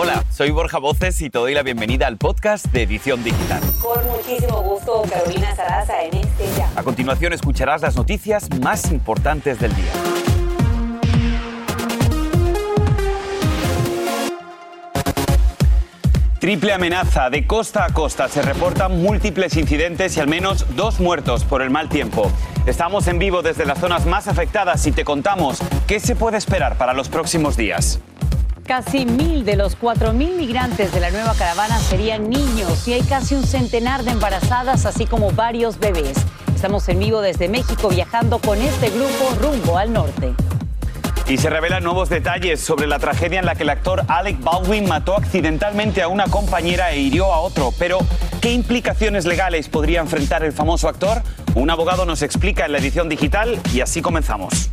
Hola, soy Borja Voces y te doy la bienvenida al podcast de Edición Digital. Con muchísimo gusto, Carolina Sarasa en este ya. A continuación escucharás las noticias más importantes del día. Triple amenaza. De costa a costa se reportan múltiples incidentes y al menos dos muertos por el mal tiempo. Estamos en vivo desde las zonas más afectadas y te contamos qué se puede esperar para los próximos días. Casi mil de los cuatro mil migrantes de la nueva caravana serían niños y hay casi un centenar de embarazadas, así como varios bebés. Estamos en vivo desde México viajando con este grupo rumbo al norte. Y se revelan nuevos detalles sobre la tragedia en la que el actor Alec Baldwin mató accidentalmente a una compañera e hirió a otro. Pero, ¿qué implicaciones legales podría enfrentar el famoso actor? Un abogado nos explica en la edición digital y así comenzamos.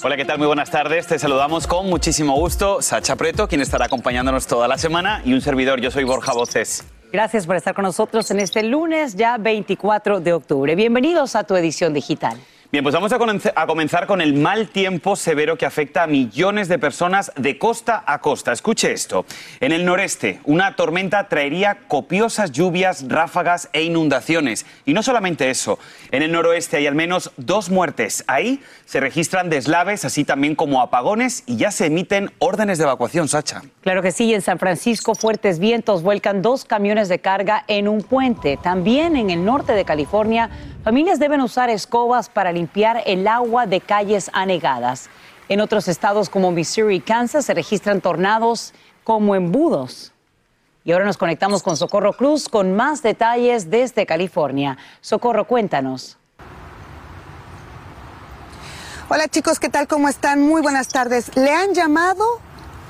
Hola, ¿qué tal? Muy buenas tardes. Te saludamos con muchísimo gusto. Sacha Preto, quien estará acompañándonos toda la semana, y un servidor, yo soy Borja Voces. Gracias por estar con nosotros en este lunes, ya 24 de octubre. Bienvenidos a tu edición digital. Bien, pues vamos a, comenzar con el mal tiempo severo que afecta a millones de personas de costa a costa. Escuche esto. En el noreste, una tormenta traería copiosas lluvias, ráfagas e inundaciones. Y no solamente eso, en el noroeste hay al menos dos muertes. Ahí se registran deslaves, así también como apagones y ya se emiten órdenes de evacuación, Sacha. Claro que sí, en San Francisco fuertes vientos vuelcan dos camiones de carga en un puente. También en el norte de California, familias deben usar escobas para limpiar el agua de calles anegadas. En otros estados como Missouri y Kansas se registran tornados como embudos. Y ahora nos conectamos con Socorro Cruz con más detalles desde California. Socorro, cuéntanos. Hola chicos, ¿qué tal? ¿Cómo están? Muy buenas tardes. Le han llamado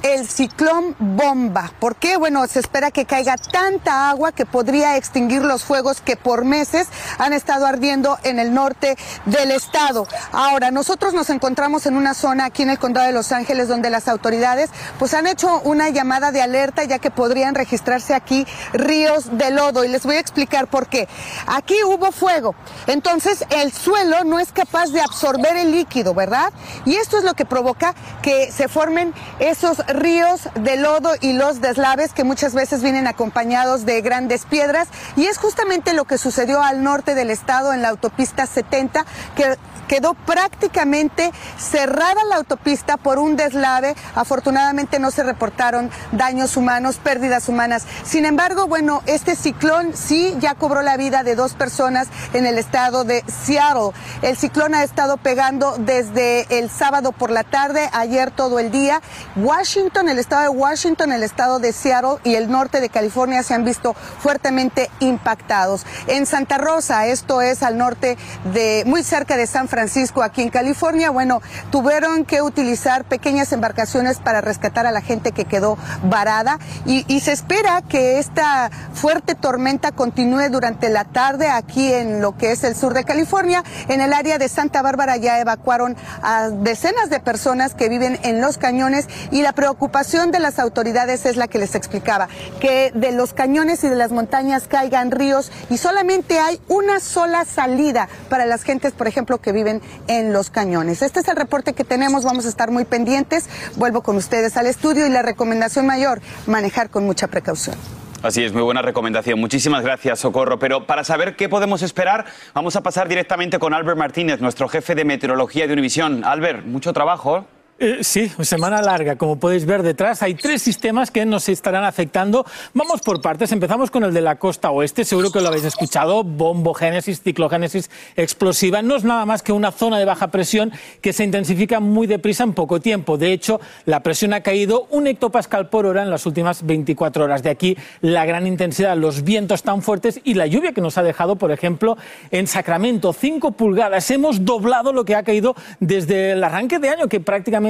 el ciclón bomba. ¿Por qué? Bueno, se espera que caiga tanta agua que podría extinguir los fuegos que por meses han estado ardiendo en el norte del estado. Ahora, nosotros nos encontramos en una zona aquí en el condado de Los Ángeles donde las autoridades pues han hecho una llamada de alerta ya que podrían registrarse aquí ríos de lodo y les voy a explicar por qué. Aquí hubo fuego, entonces el suelo no es capaz de absorber el líquido, ¿verdad? Y esto es lo que provoca que se formen esos ríos de lodo y los deslaves que muchas veces vienen acompañados de grandes piedras. Y es justamente lo que sucedió al norte del estado en la autopista 70 que quedó prácticamente cerrada la autopista por un deslave. Afortunadamente no se reportaron daños humanos, pérdidas humanas. Sin embargo, bueno, este ciclón sí ya cobró la vida de dos personas en el estado de Seattle. El ciclón ha estado pegando desde el sábado por la tarde, ayer todo el día. Washington, el estado de Washington, el estado de Seattle y el norte de California se han visto fuertemente impactados. En Santa Rosa, esto es al norte de, muy cerca de San Francisco, aquí en California, bueno, tuvieron que utilizar pequeñas embarcaciones para rescatar a la gente que quedó varada y, y se espera que esta fuerte tormenta continúe durante la tarde aquí en lo que es el sur de California. En el área de Santa Bárbara ya evacuaron a decenas de personas que viven en los cañones y la preocupación de las autoridades es la que les explicaba, que de los cañones y de las montañas caigan ríos y solamente hay una sola salida para las gentes, por ejemplo, que viven en los cañones. Este es el reporte que tenemos, vamos a estar muy pendientes. Vuelvo con ustedes al estudio y la recomendación mayor, manejar con mucha precaución. Así es, muy buena recomendación. Muchísimas gracias, Socorro. Pero para saber qué podemos esperar, vamos a pasar directamente con Albert Martínez, nuestro jefe de meteorología de Univisión. Albert, mucho trabajo. Eh, sí, semana larga. Como podéis ver detrás, hay tres sistemas que nos estarán afectando. Vamos por partes. Empezamos con el de la costa oeste. Seguro que lo habéis escuchado. Bombogénesis, ciclogénesis explosiva. No es nada más que una zona de baja presión que se intensifica muy deprisa en poco tiempo. De hecho, la presión ha caído un hectopascal por hora en las últimas 24 horas. De aquí la gran intensidad, los vientos tan fuertes y la lluvia que nos ha dejado, por ejemplo, en Sacramento. 5 pulgadas. Hemos doblado lo que ha caído desde el arranque de año, que prácticamente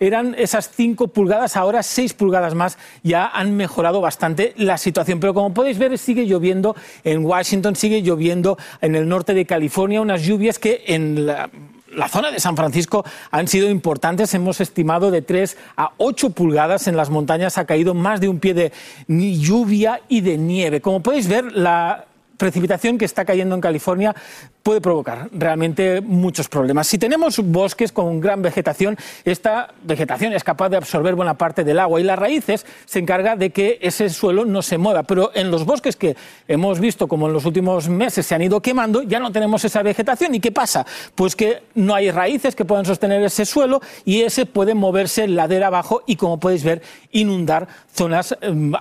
eran esas 5 pulgadas, ahora 6 pulgadas más, ya han mejorado bastante la situación. Pero como podéis ver, sigue lloviendo en Washington, sigue lloviendo en el norte de California, unas lluvias que en la la zona de San Francisco han sido importantes. Hemos estimado de 3 a 8 pulgadas. En las montañas ha caído más de un pie de lluvia y de nieve. Como podéis ver, la precipitación que está cayendo en California puede provocar realmente muchos problemas. Si tenemos bosques con gran vegetación, esta vegetación es capaz de absorber buena parte del agua y las raíces se encarga de que ese suelo no se mueva. Pero en los bosques que hemos visto como en los últimos meses se han ido quemando, ya no tenemos esa vegetación. ¿Y qué pasa? Pues que no hay raíces que puedan sostener ese suelo y ese puede moverse ladera abajo y, como podéis ver, inundar zonas em,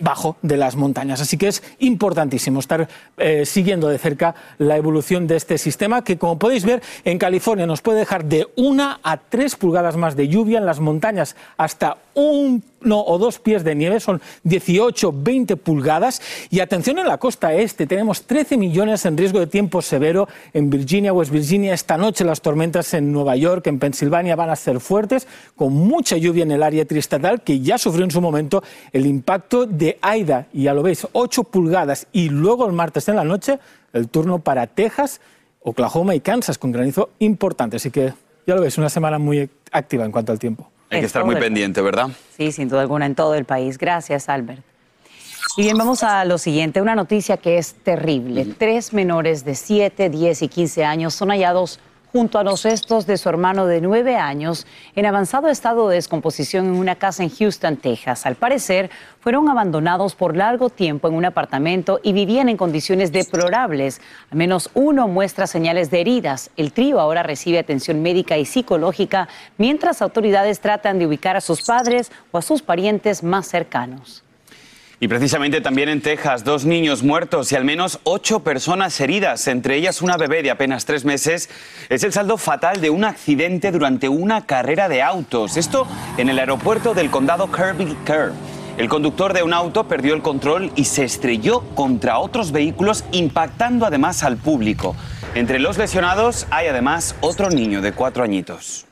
bajo de las montañas. Así que es importantísimo estar eh, siguiendo de cerca la evolución de este sistema que, como podéis ver, en California nos puede dejar de una a tres pulgadas más de lluvia en las montañas hasta un no, o dos pies de nieve, son 18, 20 pulgadas. Y atención en la costa este, tenemos 13 millones en riesgo de tiempo severo en Virginia, West Virginia. Esta noche las tormentas en Nueva York, en Pensilvania van a ser fuertes, con mucha lluvia en el área triestatal que ya sufrió en su momento el impacto de Aida. Y ya lo veis, 8 pulgadas. Y luego el martes en la noche, el turno para Texas, Oklahoma y Kansas con granizo importante. Así que ya lo veis, una semana muy activa en cuanto al tiempo. Hay que estar muy pendiente, ¿verdad? Sí, sin duda alguna, en todo el país. Gracias, Albert. Y bien, vamos a lo siguiente, una noticia que es terrible. Tres menores de 7, 10 y 15 años son hallados junto a los restos de su hermano de nueve años en avanzado estado de descomposición en una casa en Houston, Texas. Al parecer, fueron abandonados por largo tiempo en un apartamento y vivían en condiciones deplorables. Al menos uno muestra señales de heridas. El trío ahora recibe atención médica y psicológica mientras autoridades tratan de ubicar a sus padres o a sus parientes más cercanos. Y precisamente también en Texas, dos niños muertos y al menos ocho personas heridas, entre ellas una bebé de apenas tres meses, es el saldo fatal de un accidente durante una carrera de autos. Esto en el aeropuerto del condado Kirby Kerr. El conductor de un auto perdió el control y se estrelló contra otros vehículos, impactando además al público. Entre los lesionados hay además otro niño de cuatro añitos.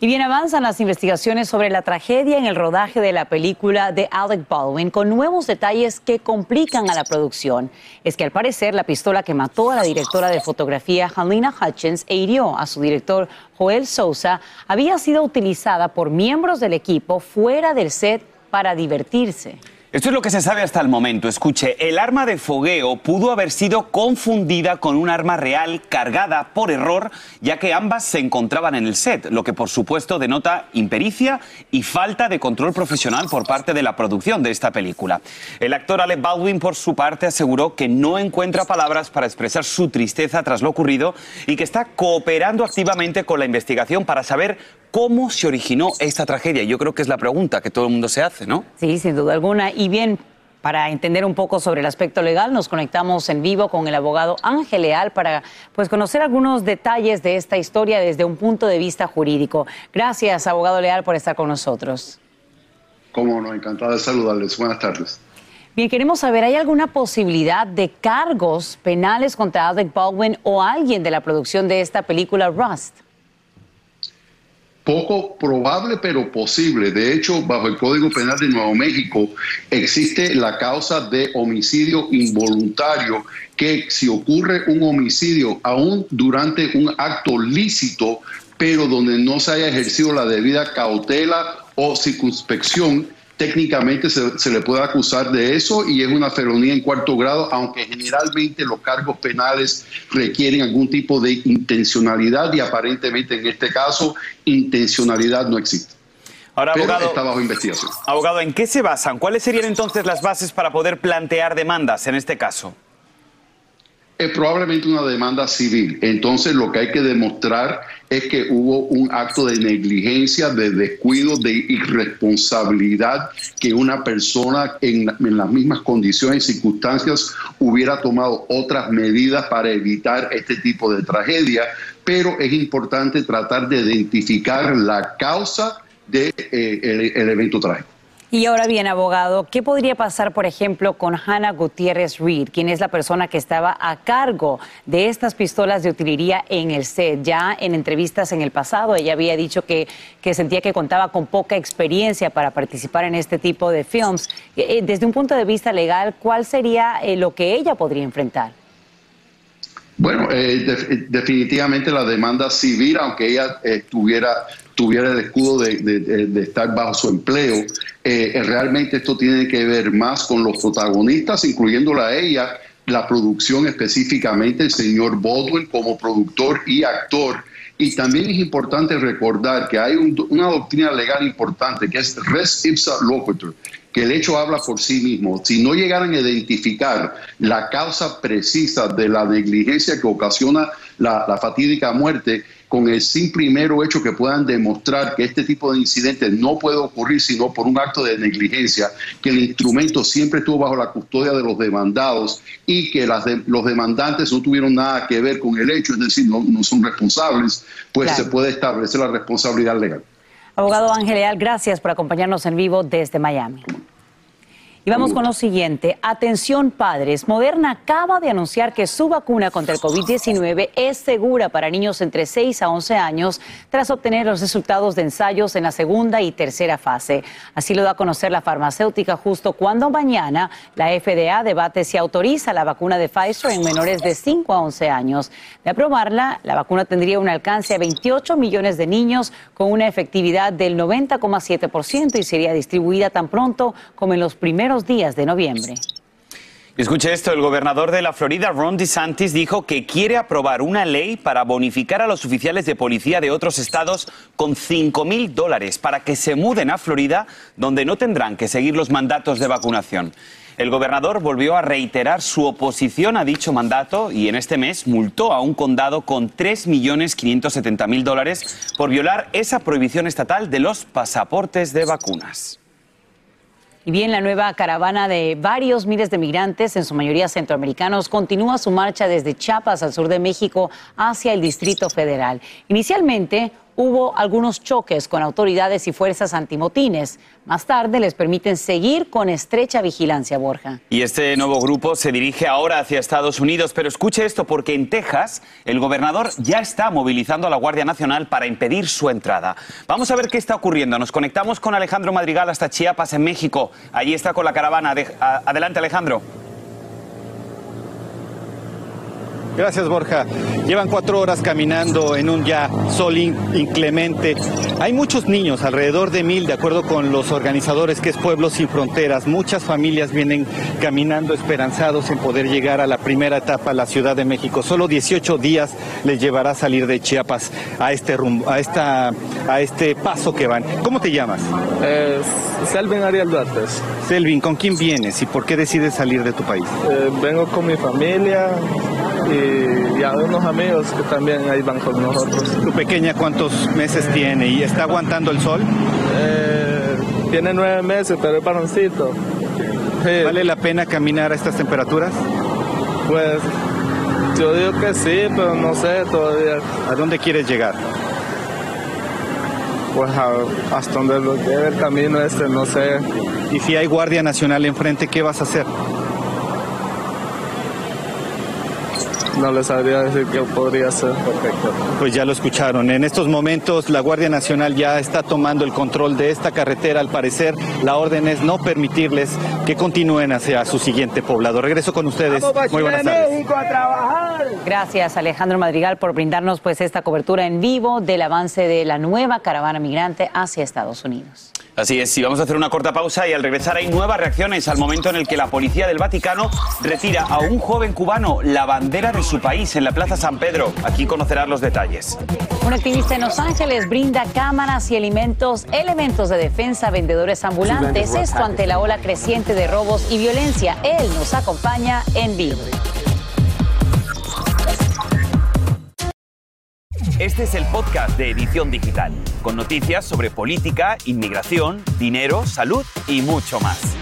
Y bien avanzan las investigaciones sobre la tragedia en el rodaje de la película de Alec Baldwin con nuevos detalles que complican a la producción. Es que al parecer la pistola que mató a la directora de fotografía Halina Hutchins e hirió a su director Joel Sousa había sido utilizada por miembros del equipo fuera del set para divertirse. Esto es lo que se sabe hasta el momento. Escuche, el arma de fogueo pudo haber sido confundida con un arma real cargada por error, ya que ambas se encontraban en el set, lo que por supuesto denota impericia y falta de control profesional por parte de la producción de esta película. El actor Alec Baldwin, por su parte, aseguró que no encuentra palabras para expresar su tristeza tras lo ocurrido y que está cooperando activamente con la investigación para saber cómo se originó esta tragedia. Yo creo que es la pregunta que todo el mundo se hace, ¿no? Sí, sin duda alguna. Y bien, para entender un poco sobre el aspecto legal, nos conectamos en vivo con el abogado Ángel Leal para pues, conocer algunos detalles de esta historia desde un punto de vista jurídico. Gracias, abogado Leal, por estar con nosotros. Cómo no, encantado de saludarles. Buenas tardes. Bien, queremos saber, ¿hay alguna posibilidad de cargos penales contra Alec Baldwin o alguien de la producción de esta película Rust? Poco probable pero posible. De hecho, bajo el Código Penal de Nuevo México existe la causa de homicidio involuntario que si ocurre un homicidio aún durante un acto lícito, pero donde no se haya ejercido la debida cautela o circunspección, técnicamente se, le puede acusar de eso y es una felonía en cuarto grado, aunque generalmente los cargos penales requieren algún tipo de intencionalidad y aparentemente en este caso intencionalidad no existe. Ahora, abogado, está bajo investigación. Abogado, ¿en qué se basan? ¿Cuáles serían entonces las bases para poder plantear demandas en este caso? Es probablemente una demanda civil. Entonces lo que hay que demostrar es que hubo un acto de negligencia, de descuido, de irresponsabilidad, que una persona en, las mismas condiciones y circunstancias hubiera tomado otras medidas para evitar este tipo de tragedia. Pero es importante tratar de identificar la causa del de, eh, evento trágico. Y ahora bien, abogado, ¿qué podría pasar, por ejemplo, con Hannah Gutiérrez Reed, quien es la persona que estaba a cargo de estas pistolas de utilería en el set? Ya en entrevistas en el pasado, ella había dicho que, que sentía que contaba con poca experiencia para participar en este tipo de films. Eh, eh, desde un punto de vista legal, ¿cuál sería eh, lo que ella podría enfrentar? Bueno, definitivamente la demanda civil, aunque ella tuviera tuviera el escudo de, estar bajo su empleo, realmente esto tiene que ver más con los protagonistas, incluyéndola a ella, la producción específicamente, el señor Baldwin como productor y actor. Y también es importante recordar que hay una doctrina legal importante que es res ipsa loquitur, que el hecho habla por sí mismo. Si no llegaran a identificar la causa precisa de la negligencia que ocasiona la, la fatídica muerte, con el simple primero hecho que puedan demostrar que este tipo de incidentes no puede ocurrir sino por un acto de negligencia, que el instrumento siempre estuvo bajo la custodia de los demandados y que las los demandantes no tuvieron nada que ver con el hecho, es decir, no, no son responsables, pues se puede establecer la responsabilidad legal. Abogado Ángel Leal, gracias por acompañarnos en vivo desde Miami. Y vamos con lo siguiente. Atención padres, Moderna acaba de anunciar que su vacuna contra el COVID-19 es segura para niños entre 6 a 11 años tras obtener los resultados de ensayos en la segunda y tercera fase. Así lo da a conocer la farmacéutica justo cuando mañana la FDA debate si autoriza la vacuna de Pfizer en menores de 5 a 11 años. De aprobarla, la vacuna tendría un alcance a 28 millones de niños con una efectividad del 90,7% y sería distribuida tan pronto como en los primeros días de noviembre. Escuche esto, el gobernador de la Florida, Ron DeSantis, dijo que quiere aprobar una ley para bonificar a los oficiales de policía de otros estados con 5 mil dólares para que se muden a Florida, donde no tendrán que seguir los mandatos de vacunación. El gobernador volvió a reiterar su oposición a dicho mandato y en este mes multó a un condado con 3.570.000 dólares por violar esa prohibición estatal de los pasaportes de vacunas. Y bien, la nueva caravana de varios miles de migrantes, en su mayoría centroamericanos, continúa su marcha desde Chiapas al sur de México hacia el Distrito Federal. Inicialmente, hubo algunos choques con autoridades y fuerzas antimotines. Más tarde les permiten seguir con estrecha vigilancia, Borja. Y este nuevo grupo se dirige ahora hacia Estados Unidos, pero escuche esto porque en Texas el gobernador ya está movilizando a la Guardia Nacional para impedir su entrada. Vamos a ver qué está ocurriendo. Nos conectamos con Alejandro Madrigal hasta Chiapas, en México. Allí está con la caravana. Adelante, Alejandro. Gracias, Borja. Llevan cuatro horas caminando en un ya sol inclemente. Hay muchos niños, alrededor de mil, de acuerdo con los organizadores, que es Pueblos Sin Fronteras. Muchas familias vienen caminando esperanzados en poder llegar a la primera etapa, a la Ciudad de México. Solo 18 días les llevará a salir de Chiapas a este rumbo, a esta, a este paso que van. ¿Cómo te llamas? Eh, Selvin Ariel Duarte. Selvin, ¿con quién vienes y por qué decides salir de tu país? Eh, vengo con mi familia y, a unos amigos que también ahí van con nosotros. ¿Tu pequeña cuántos meses tiene y está aguantando el sol? Eh, tiene nueve meses, pero es varoncito. ¿Vale la pena caminar a estas temperaturas? Pues yo digo que sí, pero no sé todavía. ¿A dónde quieres llegar? Pues hasta donde lo lleve el camino este, no sé. ¿Y si hay Guardia Nacional enfrente, qué vas a hacer? No les sabría decir qué podría ser. Perfecto. Pues ya lo escucharon. En estos momentos la Guardia Nacional ya está tomando el control de esta carretera. Al parecer la orden es no permitirles que continúen hacia su siguiente poblado. Regreso con ustedes. Muy buenas tardes. Gracias Alejandro Madrigal por brindarnos pues esta cobertura en vivo del avance de la nueva caravana migrante hacia Estados Unidos. Así es, y vamos a hacer una corta pausa y al regresar hay nuevas reacciones al momento en el que la policía del Vaticano retira a un joven cubano la bandera de su país en la Plaza San Pedro. Aquí conocerás los detalles. Un activista en Los Ángeles brinda cámaras y elementos, elementos de defensa a vendedores ambulantes. Esto ante la ola creciente de robos y violencia. Él nos acompaña en vivo. Este es el podcast de Edición Digital, con noticias sobre política, inmigración, dinero, salud y mucho más.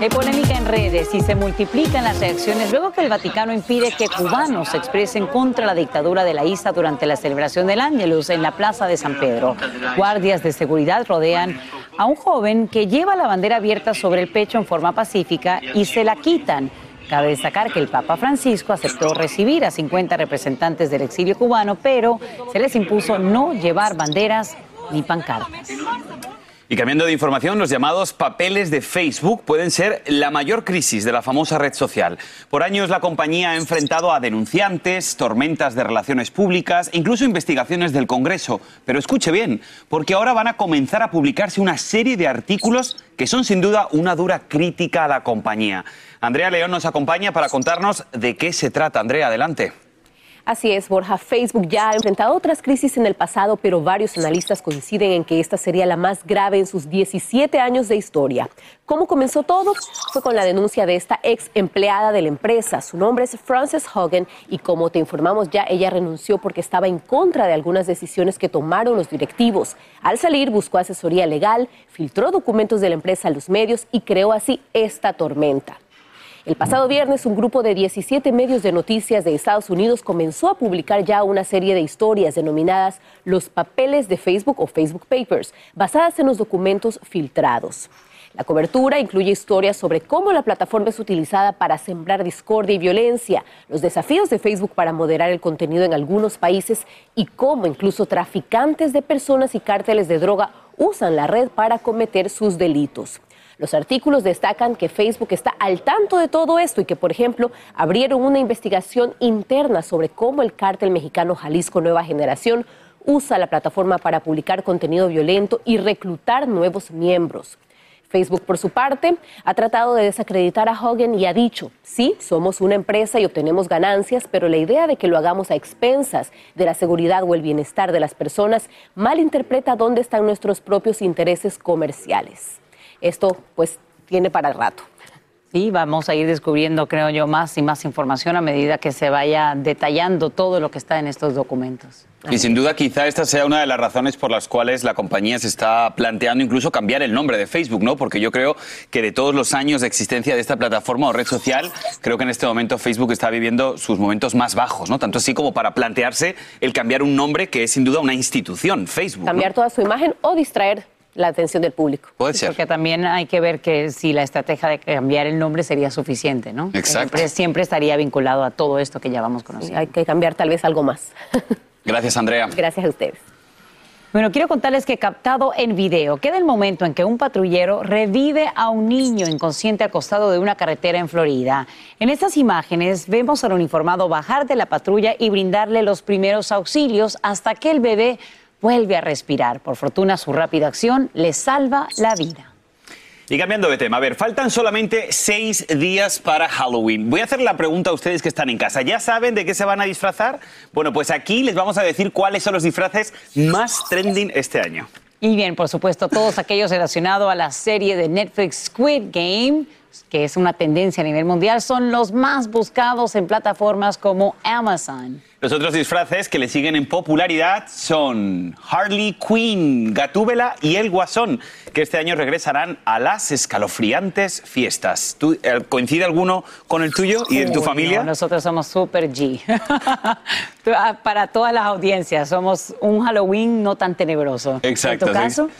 Hay polémica en redes y se multiplican las reacciones luego que el Vaticano impide que cubanos se expresen contra la dictadura de la isla durante la celebración del Ángelus en la Plaza de San Pedro. Guardias de seguridad rodean a un joven que lleva la bandera abierta sobre el pecho en forma pacífica y se la quitan. Cabe destacar que el Papa Francisco aceptó recibir a 50 representantes del exilio cubano, pero se les impuso no llevar banderas ni pancartas. Y cambiando de información, los llamados papeles de Facebook pueden ser la mayor crisis de la famosa red social. Por años la compañía ha enfrentado a denunciantes, tormentas de relaciones públicas, incluso investigaciones del Congreso. Pero escuche bien, porque ahora van a comenzar a publicarse una serie de artículos que son sin duda una dura crítica a la compañía. Andrea León nos acompaña para contarnos de qué se trata. Andrea, adelante. Así es, Borja. Facebook ya ha enfrentado otras crisis en el pasado, pero varios analistas coinciden en que esta sería la más grave en sus 17 años de historia. ¿Cómo comenzó todo? Fue con la denuncia de esta ex empleada de la empresa. Su nombre es Frances Hogan y como te informamos ya, ella renunció porque estaba en contra de algunas decisiones que tomaron los directivos. Al salir buscó asesoría legal, filtró documentos de la empresa a los medios y creó así esta tormenta. El pasado viernes, un grupo de 17 medios de noticias de Estados Unidos comenzó a publicar ya una serie de historias denominadas Los papeles de Facebook o Facebook Papers, basadas en los documentos filtrados. La cobertura incluye historias sobre cómo la plataforma es utilizada para sembrar discordia y violencia, los desafíos de Facebook para moderar el contenido en algunos países y cómo incluso traficantes de personas y cárteles de droga usan la red para cometer sus delitos. Los artículos destacan que Facebook está al tanto de todo esto y que, por ejemplo, abrieron una investigación interna sobre cómo el cártel mexicano Jalisco Nueva Generación usa la plataforma para publicar contenido violento y reclutar nuevos miembros. Facebook, por su parte, ha tratado de desacreditar a Hogan y ha dicho, sí, somos una empresa y obtenemos ganancias, pero la idea de que lo hagamos a expensas de la seguridad o el bienestar de las personas malinterpreta dónde están nuestros propios intereses comerciales esto pues tiene para el rato. Sí, vamos a ir descubriendo, creo yo, más y más información a medida que se vaya detallando todo lo que está en estos documentos. Y sin duda quizá esta sea una de las razones por las cuales la compañía se está planteando incluso cambiar el nombre de Facebook, ¿no? Porque yo creo que de todos los años de existencia de esta plataforma o red social, creo que en este momento Facebook está viviendo sus momentos más bajos, ¿no? Tanto así como para plantearse el cambiar un nombre que es sin duda una institución, Facebook. Cambiar toda su imagen o distraer la atención del público. Puede ser. Porque también hay que ver que si la estrategia de cambiar el nombre sería suficiente, ¿no? Exacto. Siempre, estaría vinculado a todo esto que ya vamos conociendo. Hay que cambiar tal vez algo más. Gracias, Andrea. Gracias a ustedes. Bueno, quiero contarles que captado en video queda el momento en que un patrullero revive a un niño inconsciente acostado de una carretera en Florida. En estas imágenes vemos al uniformado bajar de la patrulla y brindarle los primeros auxilios hasta que el bebé vuelve a respirar. Por fortuna, su rápida acción le salva la vida. Y cambiando de tema, a ver, faltan solamente seis días para Halloween. Voy a hacer la pregunta a ustedes que están en casa. ¿Ya saben de qué se van a disfrazar? Bueno, pues aquí les vamos a decir cuáles son los disfraces más trending este año. Y bien, por supuesto, todos aquellos relacionados a la serie de Netflix Squid Game, que es una tendencia a nivel mundial, son los más buscados en plataformas como Amazon. Los otros disfraces que le siguen en popularidad son Harley Quinn, Gatúbela y El Guasón, que este año regresarán a las escalofriantes fiestas. Eh, ¿Coincide alguno con el tuyo y de tu familia? nosotros somos super G. Ah, para todas las audiencias, somos un Halloween no tan tenebroso. Exacto. ¿En tu caso?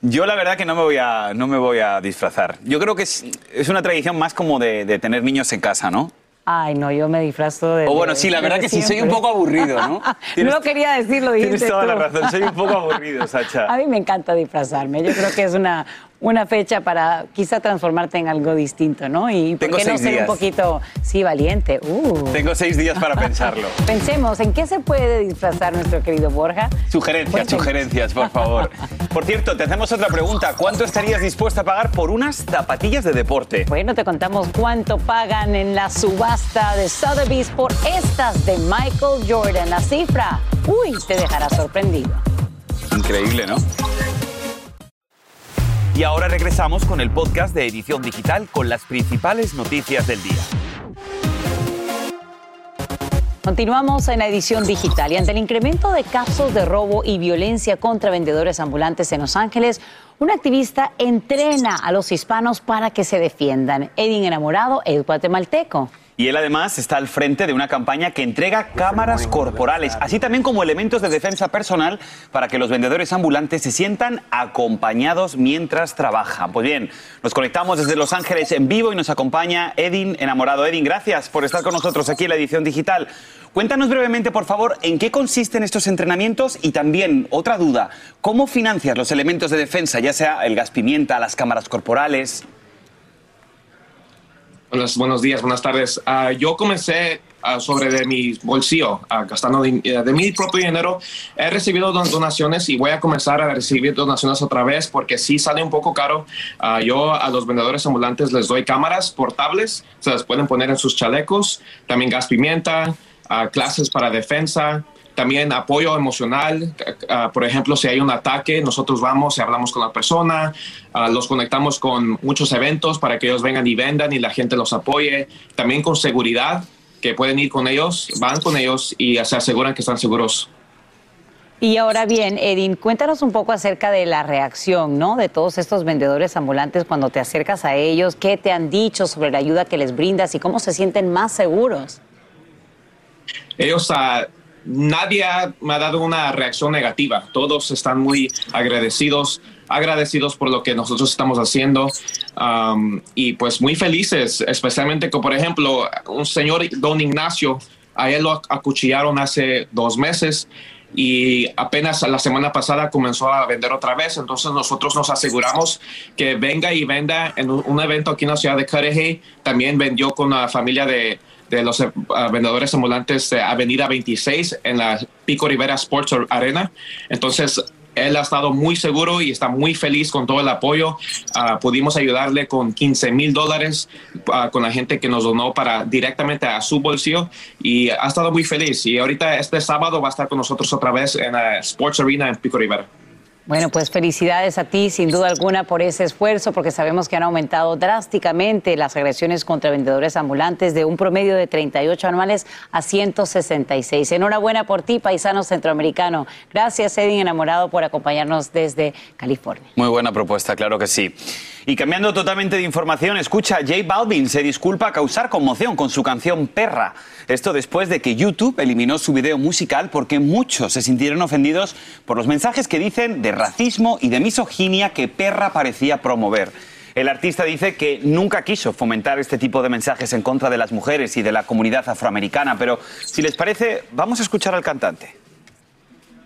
Yo la verdad que no me voy a, no me voy a disfrazar. Yo creo que es, es una tradición más como de, de tener niños en casa, ¿no? Ay, no, yo me disfrazo de. O bueno, sí, la verdad que sí, soy un poco aburrido, ¿no? no quería decirlo, dijiste Tienes toda la razón, soy un poco aburrido, Sacha. A mí me encanta disfrazarme. Yo creo que es una, una fecha para quizá transformarte en algo distinto, ¿no? Y ¿por qué no ser un poquito, sí, valiente? Uh. Tengo seis días para pensarlo. Pensemos, ¿en qué se puede disfrazar nuestro querido Borja? Sugerencias, sugerencias, por favor. Por cierto, te hacemos otra pregunta. ¿Cuánto estarías dispuesta a pagar por unas zapatillas de deporte? Bueno, te contamos cuánto pagan en la subasta de Sotheby's por estas de Michael Jordan. La cifra, uy, te dejará sorprendido. Increíble, ¿no? Y ahora regresamos con el podcast de Edición Digital con las principales noticias del día. Continuamos en la edición digital y ante el incremento de casos de robo y violencia contra vendedores ambulantes en Los Ángeles, un activista entrena a los hispanos para que se defiendan. Edin Enamorado es guatemalteco. Y él además está al frente de una campaña que entrega cámaras corporales, así también como elementos de defensa personal para que los vendedores ambulantes se sientan acompañados mientras trabajan. Pues bien, nos conectamos desde Los Ángeles en vivo y nos acompaña Edin Enamorado. Edin, gracias por estar con nosotros aquí en la edición digital. Cuéntanos brevemente, por favor, en qué consisten estos entrenamientos y también, otra duda, ¿cómo financias los elementos de defensa, ya sea el gas pimienta, las cámaras corporales? Buenos, buenos días, buenas tardes. Ah, yo comencé ah, sobre de mi bolsillo, ah, gastando de, de, mi propio dinero. He recibido donaciones y voy a comenzar a recibir donaciones otra vez porque sí sale un poco caro. yo a los vendedores ambulantes les doy cámaras portables, se las pueden poner en sus chalecos, también gas pimienta, clases para defensa, también apoyo emocional, uh, por ejemplo, si hay un ataque, nosotros vamos y hablamos con la persona, uh, los conectamos con muchos eventos para que ellos vengan y vendan y la gente los apoye. También con seguridad, que pueden ir con ellos, van con ellos y se aseguran que están seguros. Y ahora bien, Edin, cuéntanos un poco acerca de la reacción, ¿no? De todos estos vendedores ambulantes cuando te acercas a ellos, qué te han dicho sobre la ayuda que les brindas y cómo se sienten más seguros. Ellos uh, nadie me ha dado una reacción negativa. Todos están muy agradecidos, agradecidos por lo que nosotros estamos haciendo um, y pues muy felices, especialmente con, por ejemplo, un señor don Ignacio, a él lo acuchillaron hace dos meses y apenas la semana pasada comenzó a vender otra vez. Entonces nosotros nos aseguramos que venga y venda en un, evento aquí en la ciudad de Cudahy. También vendió con la familia de de los eh, vendedores ambulantes de Avenida 26 en la Pico Rivera Sports Arena. Entonces, él ha estado muy seguro y está muy feliz con todo el apoyo. Uh, pudimos ayudarle con 15 mil dólares uh, con la gente que nos donó para directamente a su bolsillo y ha estado muy feliz. Y ahorita este sábado va a estar con nosotros otra vez en la Sports Arena en Pico Rivera. Bueno, pues felicidades a ti, sin duda alguna, por ese esfuerzo, porque sabemos que han aumentado drásticamente las agresiones contra vendedores ambulantes de un promedio de 38 anuales a 166. Enhorabuena por ti, paisano centroamericano. Gracias, Edwin Enamorado, por acompañarnos desde California. Muy buena propuesta, claro que sí. Y cambiando totalmente de información, escucha, J Balvin se disculpa a causar conmoción con su canción Perra. Esto después de que YouTube eliminó su video musical porque muchos se sintieron ofendidos por los mensajes que dicen de racismo y de misoginia que Perra parecía promover. El artista dice que nunca quiso fomentar este tipo de mensajes en contra de las mujeres y de la comunidad afroamericana, pero si les parece, vamos a escuchar al cantante.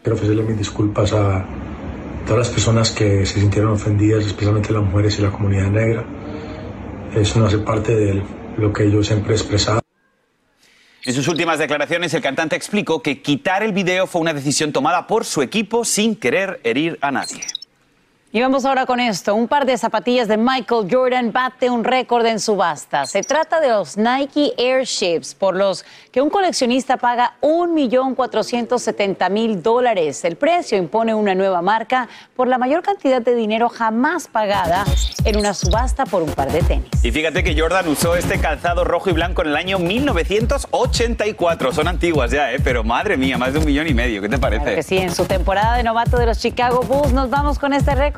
Quiero ofrecerle mis disculpas a todas las personas que se sintieron ofendidas, especialmente las mujeres y la comunidad negra. Eso no hace parte de lo que yo siempre he expresado. En sus últimas declaraciones, el cantante explicó que quitar el video fue una decisión tomada por su equipo sin querer herir a nadie. Y vamos ahora con esto. Un par de zapatillas de Michael Jordan bate un récord en subasta. Se trata de los Nike Airships, por los que un coleccionista paga 1.470.000 dólares. El precio impone una nueva marca por la mayor cantidad de dinero jamás pagada en una subasta por un par de tenis. Y fíjate que Jordan usó este calzado rojo y blanco en el año 1984. Son antiguas ya, ¿eh? pero madre mía, más de un millón y medio. ¿Qué te parece? Claro que sí, en su temporada de novato de los Chicago Bulls nos vamos con este récord.